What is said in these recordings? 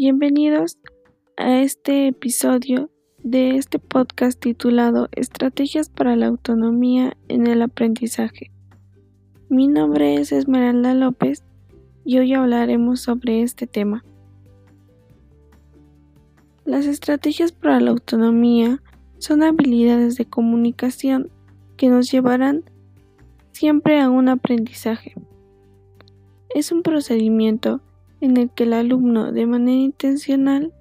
Bienvenidos a este episodio de este podcast titulado Estrategias para la autonomía en el aprendizaje. Mi nombre es Esmeralda López y hoy hablaremos sobre este tema. Las estrategias para la autonomía son habilidades de comunicación que nos llevarán siempre a un aprendizaje. Es un procedimiento en el que el alumno de manera intencional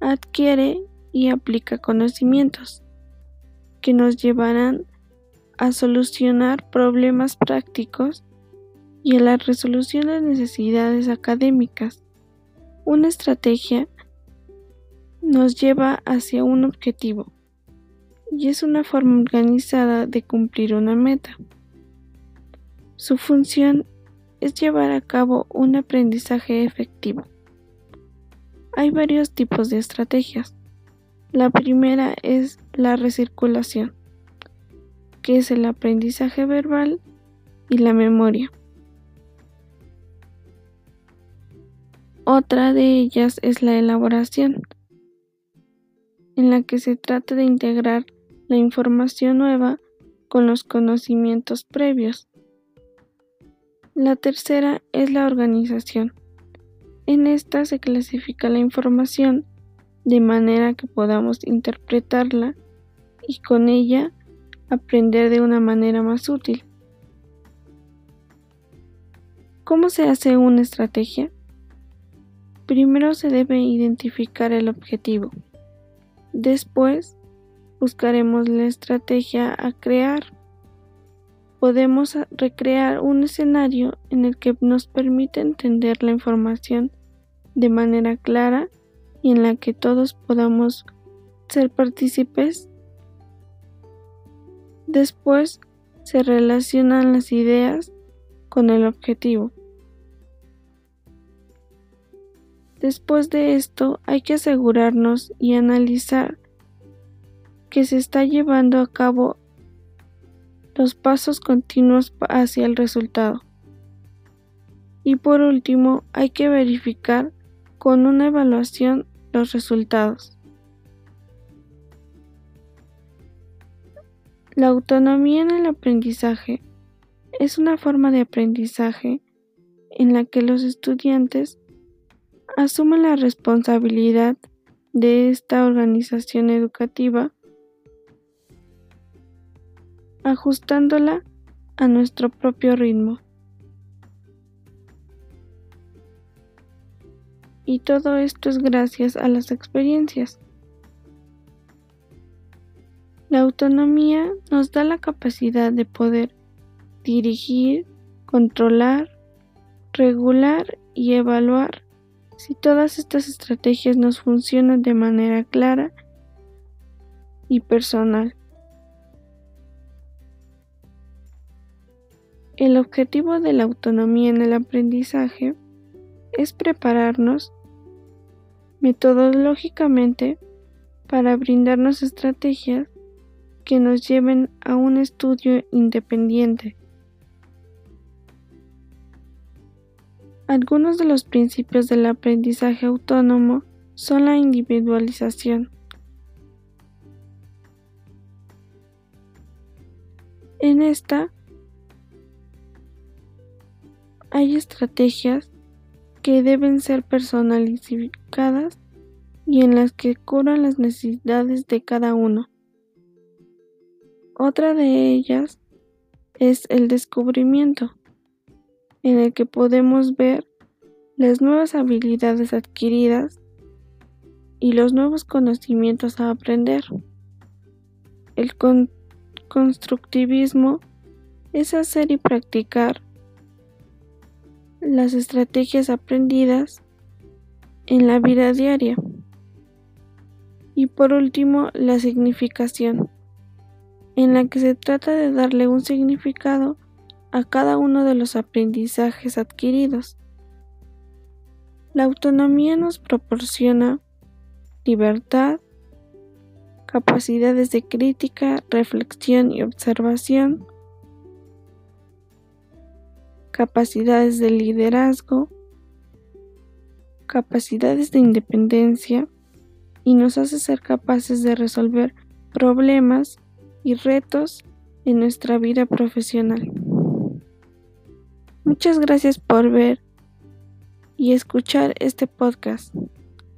adquiere y aplica conocimientos que nos llevarán a solucionar problemas prácticos y a la resolución de necesidades académicas. Una estrategia nos lleva hacia un objetivo y es una forma organizada de cumplir una meta. Su función es llevar a cabo un aprendizaje efectivo. Hay varios tipos de estrategias. La primera es la recirculación, que es el aprendizaje verbal y la memoria. Otra de ellas es la elaboración, en la que se trata de integrar la información nueva con los conocimientos previos. La tercera es la organización. En esta se clasifica la información de manera que podamos interpretarla y con ella aprender de una manera más útil. ¿Cómo se hace una estrategia? Primero se debe identificar el objetivo. Después buscaremos la estrategia a crear podemos recrear un escenario en el que nos permite entender la información de manera clara y en la que todos podamos ser partícipes. Después se relacionan las ideas con el objetivo. Después de esto hay que asegurarnos y analizar que se está llevando a cabo los pasos continuos hacia el resultado. Y por último, hay que verificar con una evaluación los resultados. La autonomía en el aprendizaje es una forma de aprendizaje en la que los estudiantes asumen la responsabilidad de esta organización educativa ajustándola a nuestro propio ritmo. Y todo esto es gracias a las experiencias. La autonomía nos da la capacidad de poder dirigir, controlar, regular y evaluar si todas estas estrategias nos funcionan de manera clara y personal. El objetivo de la autonomía en el aprendizaje es prepararnos metodológicamente para brindarnos estrategias que nos lleven a un estudio independiente. Algunos de los principios del aprendizaje autónomo son la individualización. En esta estrategias que deben ser personalizadas y en las que curan las necesidades de cada uno. Otra de ellas es el descubrimiento, en el que podemos ver las nuevas habilidades adquiridas y los nuevos conocimientos a aprender. El constructivismo es hacer y practicar las estrategias aprendidas en la vida diaria. Y por último, la significación, en la que se trata de darle un significado a cada uno de los aprendizajes adquiridos. La autonomía nos proporciona libertad, capacidades de crítica, reflexión y observación, capacidades de liderazgo, capacidades de independencia y nos hace ser capaces de resolver problemas y retos en nuestra vida profesional. Muchas gracias por ver y escuchar este podcast.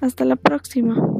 Hasta la próxima.